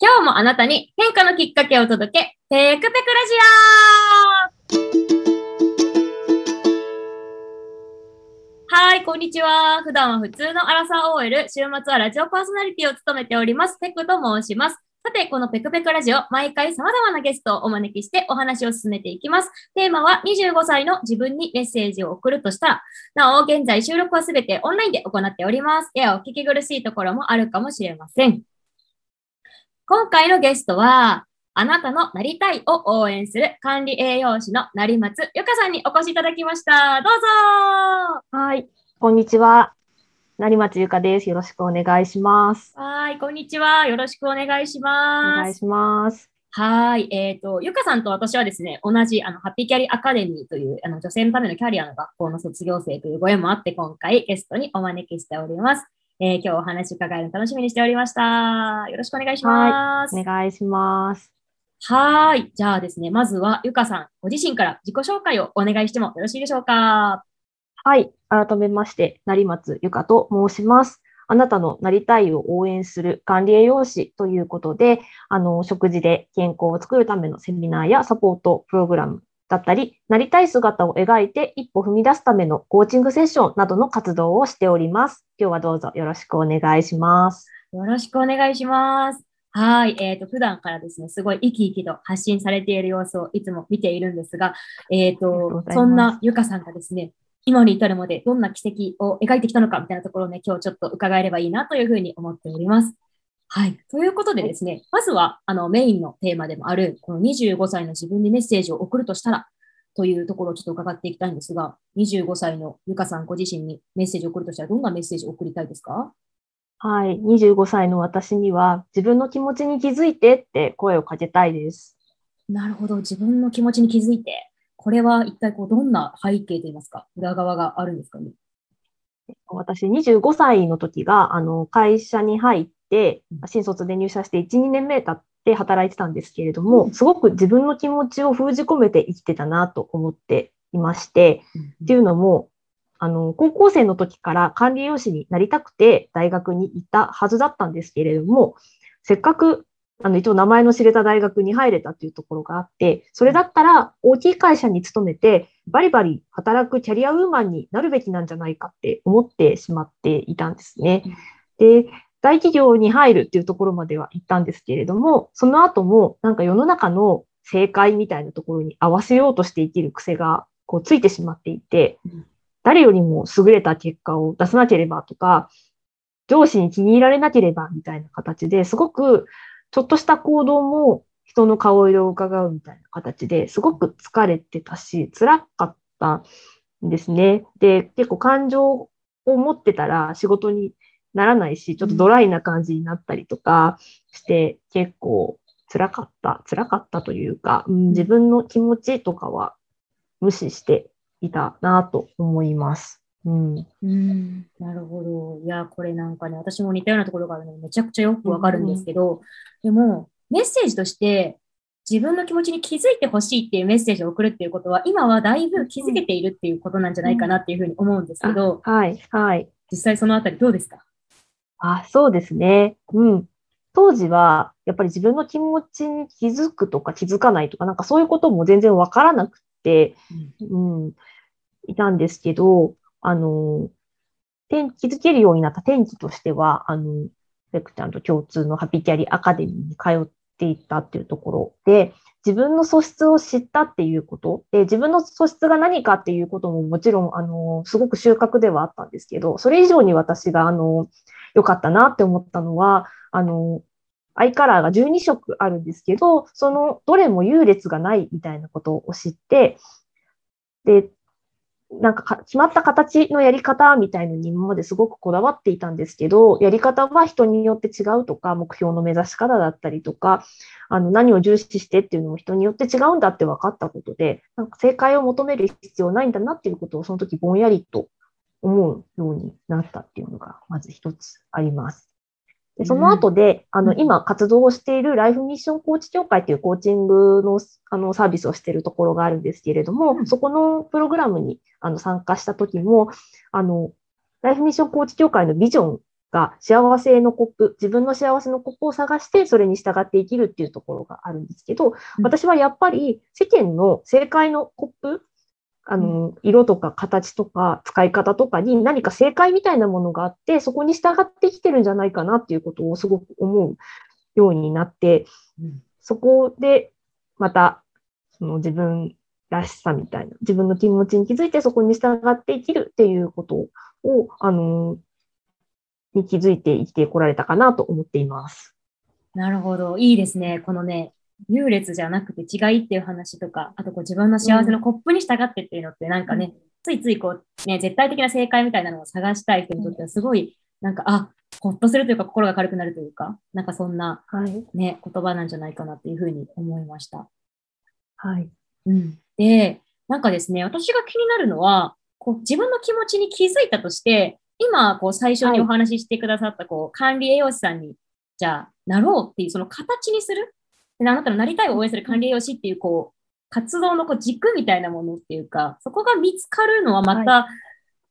今日もあなたに変化のきっかけを届け、ペクペクラジオはい、こんにちは。普段は普通のアラサー OL、週末はラジオパーソナリティを務めております。ペクと申します。さて、このペクペクラジオ、毎回様々なゲストをお招きしてお話を進めていきます。テーマは25歳の自分にメッセージを送るとしたら、なお、現在収録はすべてオンラインで行っております。やお聞き苦しいところもあるかもしれません。今回のゲストは、あなたのなりたいを応援する管理栄養士の成松ゆかさんにお越しいただきました。どうぞはい、こんにちは。成松ゆかです。よろしくお願いします。はい、こんにちは。よろしくお願いします。お願いします。はい。えっ、ー、と、ゆかさんと私はですね、同じ、あの、ハッピーキャリアカデミーという、あの、女性のためのキャリアの学校の卒業生というご縁もあって、今回ゲストにお招きしております。えー、今日お話伺えるの楽しみにしておりました。よろしくお願いします。お願いします。はい。じゃあですね、まずはゆかさん、ご自身から自己紹介をお願いしてもよろしいでしょうか？はい。改めまして、成松ゆかと申します。あなたのなりたいを応援する管理栄養士ということで、あの、食事で健康を作るためのセミナーやサポートプログラムだったり、なりたい姿を描いて一歩踏み出すためのコーチングセッションなどの活動をしております。今日はどうぞよろしくお願いします。よろしくお願いします。はい。えっ、ー、と、普段からですね、すごい生き生きと発信されている様子をいつも見ているんですが、えっ、ー、と、そんなゆかさんがですね、今に至るまでどんな奇跡を描いてきたのかみたいなところをね、今日ちょっと伺えればいいなというふうに思っております。はい。ということでですね、まずは、あの、メインのテーマでもある、この25歳の自分にメッセージを送るとしたら、というところをちょっと伺っていきたいんですが、25歳のゆかさんご自身にメッセージを送るとしたら、どんなメッセージを送りたいですか？はい。25歳の私には、自分の気持ちに気づいてって声をかけたいです。なるほど。自分の気持ちに気づいて。これは一体こうどんな背景といいますか、裏側があるんですかね？私、25歳の時が、あの、会社に入って、新卒で入社して1、2年目経って働いてたんですけれども、すごく自分の気持ちを封じ込めて生きてたなと思っていまして、っていうのも、あの、高校生の時から管理栄養士になりたくて大学に行ったはずだったんですけれども、せっかくあの、一応名前の知れた大学に入れたっていうところがあって、それだったら大きい会社に勤めて、バリバリ働くキャリアウーマンになるべきなんじゃないかって思ってしまっていたんですね。で、大企業に入るっていうところまでは行ったんですけれども、その後もなんか世の中の正解みたいなところに合わせようとして生きる癖がこうついてしまっていて、誰よりも優れた結果を出さなければとか、上司に気に入られなければみたいな形ですごくちょっとした行動も人の顔色を伺うみたいな形ですごく疲れてたし、辛かったんですね。で、結構感情を持ってたら仕事にならないし、ちょっとドライな感じになったりとかして、結構辛かった、辛かったというか、うん、自分の気持ちとかは無視していたなと思います。うん、うん、なるほど。いや、これなんかね、私も似たようなところがあるので、めちゃくちゃよくわかるんですけど、でも、メッセージとして、自分の気持ちに気づいてほしいっていうメッセージを送るっていうことは、今はだいぶ気づけているっていうことなんじゃないかなっていうふうに思うんですけど、はい、はい。実際そのあたりどうですか？あ、そうですね。うん。当時は、やっぱり自分の気持ちに気づくとか気づかないとか、なんかそういうことも全然わからなくて、うん、うん、いたんですけど、あの、気づけるようになった転機としては、あの、ペクちゃんと共通のハピキャリアカデミーに通っていったっていうところで、自分の素質を知ったっていうことで、自分の素質が何かっていうことももちろん、あの、すごく収穫ではあったんですけど、それ以上に私が、あの、良かったなって思ったのは、あの、アイカラーが12色あるんですけど、そのどれも優劣がないみたいなことを知って、で、なんか決まった形のやり方みたいのに今まですごくこだわっていたんですけど、やり方は人によって違うとか、目標の目指し方だったりとか、あの何を重視してっていうのも人によって違うんだって分かったことで、なんか正解を求める必要ないんだなっていうことをその時ぼんやりと思うようになったっていうのがまず一つあります。でその後で、あの、今活動をしているライフミッションコーチ協会というコーチングのあのサービスをしているところがあるんですけれども、そこのプログラムにあの参加した時も、あの、ライフミッションコーチ協会のビジョンが幸せのコップ、自分の幸せのコップを探して、それに従って生きるっていうところがあるんですけど、私はやっぱり世間の正解のコップ、あの、色とか形とか使い方とかに何か正解みたいなものがあって、そこに従ってきてるんじゃないかなっていうことをすごく思うようになって、そこでまたその自分らしさみたいな、自分の気持ちに気づいてそこに従って生きるっていうことを、あの、に気づいて生きてこられたかなと思っています。なるほど。いいですね。このね、優劣じゃなくて違いっていう話とか、あとこう自分の幸せのコップに従ってっていうのってなんかね、うん、ついついこうね、絶対的な正解みたいなのを探したい人にとってはすごい、なんか、あ、ほっとするというか心が軽くなるというか、なんかそんなね、はい、言葉なんじゃないかなっていうふうに思いました。はい。うん。で、なんかですね、私が気になるのは、こう自分の気持ちに気づいたとして、今、こう、最初にお話ししてくださった、こう、管理栄養士さんに、じゃあ、なろうっていう、その形にする。であなたのなりたいを応援する管理栄養士っていう、こう、活動のこう軸みたいなものっていうか、そこが見つかるのはまた、はい、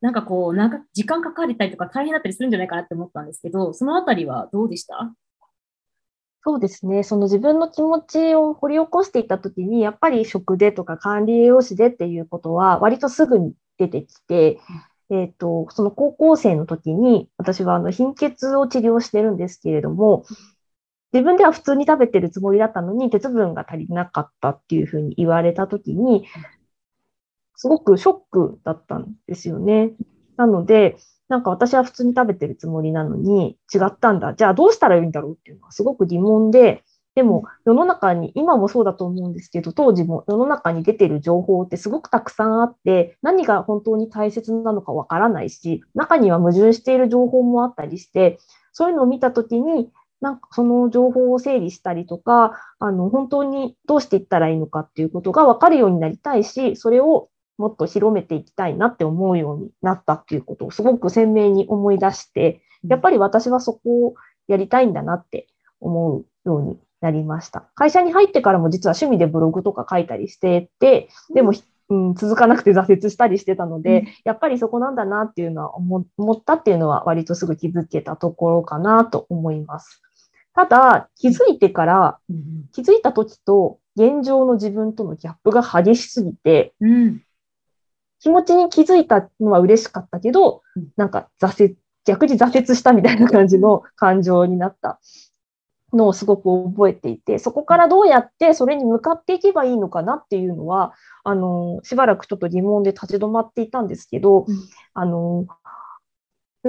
なんかこう、なんか時間かかれたりとか大変だったりするんじゃないかなって思ったんですけど、そのあたりはどうでした？そうですね。その自分の気持ちを掘り起こしていったときに、やっぱり食でとか管理栄養士でっていうことは、割とすぐに出てきて、えっ、ー、と、その高校生の時に、私はあの貧血を治療してるんですけれども、自分では普通に食べてるつもりだったのに、鉄分が足りなかったっていうふうに言われた時に、すごくショックだったんですよね。なので、なんか私は普通に食べてるつもりなのに違ったんだ。じゃあどうしたらいいんだろうっていうのはすごく疑問で、でも世の中に、今もそうだと思うんですけど、当時も世の中に出てる情報ってすごくたくさんあって、何が本当に大切なのかわからないし、中には矛盾している情報もあったりして、そういうのを見たときに、なんかその情報を整理したりとか、あの本当にどうしていったらいいのかっていうことが分かるようになりたいし、それをもっと広めていきたいなって思うようになったっていうことをすごく鮮明に思い出して、やっぱり私はそこをやりたいんだなって思うようになりました。会社に入ってからも実は趣味でブログとか書いたりしてて、でも、うん、続かなくて挫折したりしてたので、やっぱりそこなんだなっていうのは思ったっていうのは割とすぐ気づけたところかなと思います。ただ、気づいてから、気づいた時と現状の自分とのギャップが激しすぎて、うん、気持ちに気づいたのは嬉しかったけど、なんか挫折、逆に挫折したみたいな感じの感情になった。のをすごく覚えていて、そこからどうやってそれに向かっていけばいいのかなっていうのは、あの、しばらくちょっと疑問で立ち止まっていたんですけど、うん、あの、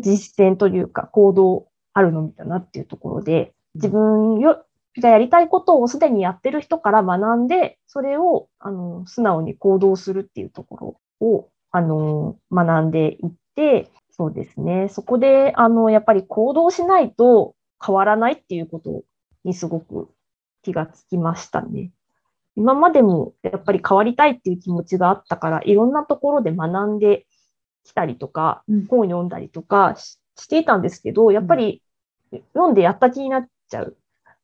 実践というか行動あるのみだなっていうところで、自分よがやりたいことをすでにやってる人から学んで、それをあの素直に行動するっていうところを、あの、学んでいって、そうですね。そこで、あの、やっぱり行動しないと変わらないっていうことにすごく気がつきましたね。今までもやっぱり変わりたいっていう気持ちがあったから、いろんなところで学んできたりとか、本を読んだりとかしていたんですけど、やっぱり読んでやった気になっちゃう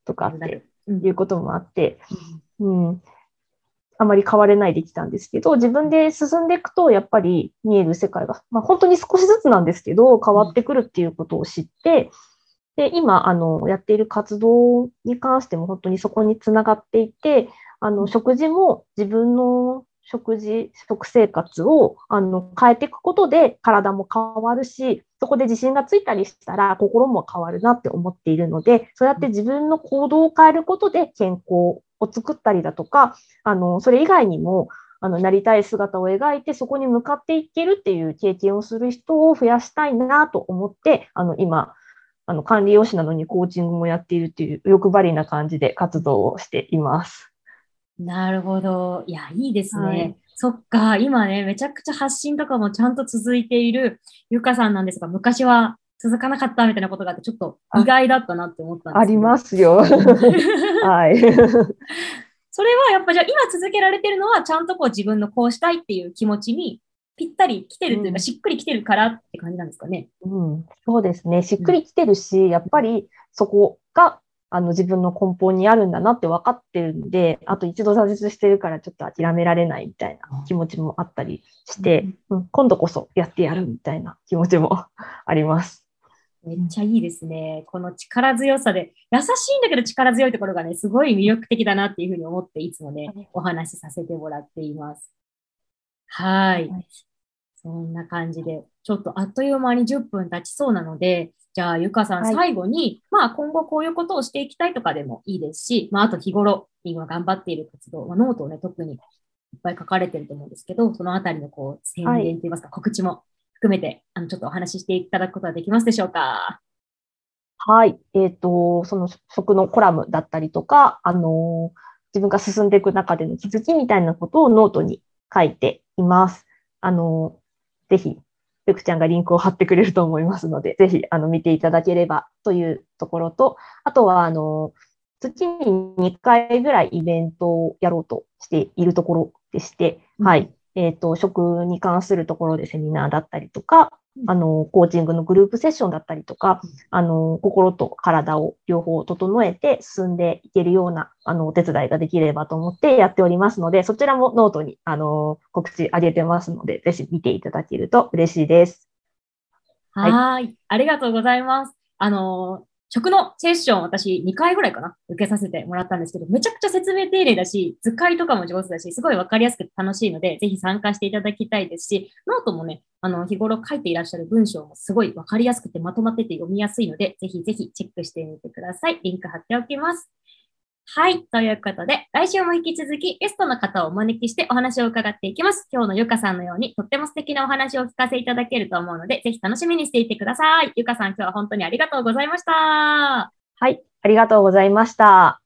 とかっていうこともあって、うん、あまり変われないできたんですけど、自分で進んでいくと、やっぱり見える世界が、まあ、本当に少しずつなんですけど、変わってくるっていうことを知って、で、今、あの、やっている活動に関しても本当にそこにつながっていて、あの、食事も自分の食事、食生活をあの変えていくことで体も変わるし、そこで自信がついたりしたら心も変わるなって思っているので、そうやって自分の行動を変えることで健康を作ったりだとか、あの、それ以外にも、あの、なりたい姿を描いて、そこに向かっていけるっていう経験をする人を増やしたいなと思って、あの、今、あの、管理用紙なのにコーチングもやっているっていう欲張りな感じで活動をしています。なるほど。いや、いいですね。はい、そっか、今ね、めちゃくちゃ発信とかもちゃんと続いているゆかさんなんですが、昔は続かなかったみたいなことがあって、ちょっと意外だったなって思ったんですありますよ。はい。それはやっぱじゃあ今続けられてるのはちゃんとこう自分のこうしたいっていう気持ちにぴったり来てるというか、うん、しっくり来てるからって感じなんですかね。うん、そうですね。しっくり来てるし、うん、やっぱりそこがあの自分の根本にあるんだなって分かってるんで、あと一度挫折してるからちょっと諦められないみたいな気持ちもあったりして、うん、今度こそやってやるみたいな気持ちも あります。めっちゃいいですね。この力強さで、優しいんだけど力強いところがね、すごい魅力的だなっていうふうに思って、いつもね、お話しさせてもらっています。はい。そんな感じで、ちょっとあっという間に10分経ちそうなので、じゃあ、ゆかさん、最後に、はい、まあ、今後こういうことをしていきたいとかでもいいですし、まあ、あと日頃、今頑張っている活動、まあ、ノートをね、特にいっぱい書かれてると思うんですけど、そのあたりのこう宣伝といいますか、はい、告知も含めて、あの、ちょっとお話ししていただくことはできますでしょうか？はい。えっ、ー、と、その食のコラムだったりとか、あの自分が進んでいく中での気づきみたいなことをノートに書いています。あのぜひルクちゃんがリンクを貼ってくれると思いますので、ぜひあの見ていただければというところと、あとはあの月に2回ぐらいイベントをやろうとしているところでして、うん、はい。えっ、ー、と、食に関するところでセミナーだったりとか、あの、コーチングのグループセッションだったりとか、あの、心と体を両方整えて進んでいけるような、あの、お手伝いができればと思ってやっておりますので、そちらもノートに、あの、告知あげてますので、ぜひ見ていただけると嬉しいです。はい。ありがとうございます。あの、食のセッション私2回ぐらいかな受けさせてもらったんですけど、めちゃくちゃ説明丁寧だし、図解とかも上手だし、すごいわかりやすくて楽しいので、ぜひ参加していただきたいですし、ノートもね、あの、日頃書いていらっしゃる文章もすごいわかりやすくてまとまってて読みやすいので、ぜひぜひチェックしてみてください。リンク貼っておきます。はい。ということで、来週も引き続きゲストの方をお招きしてお話を伺っていきます。今日のゆかさんのようにとっても素敵なお話を聞かせいただけると思うので、ぜひ楽しみにしていてください。ゆかさん、今日は本当にありがとうございました。はい。ありがとうございました。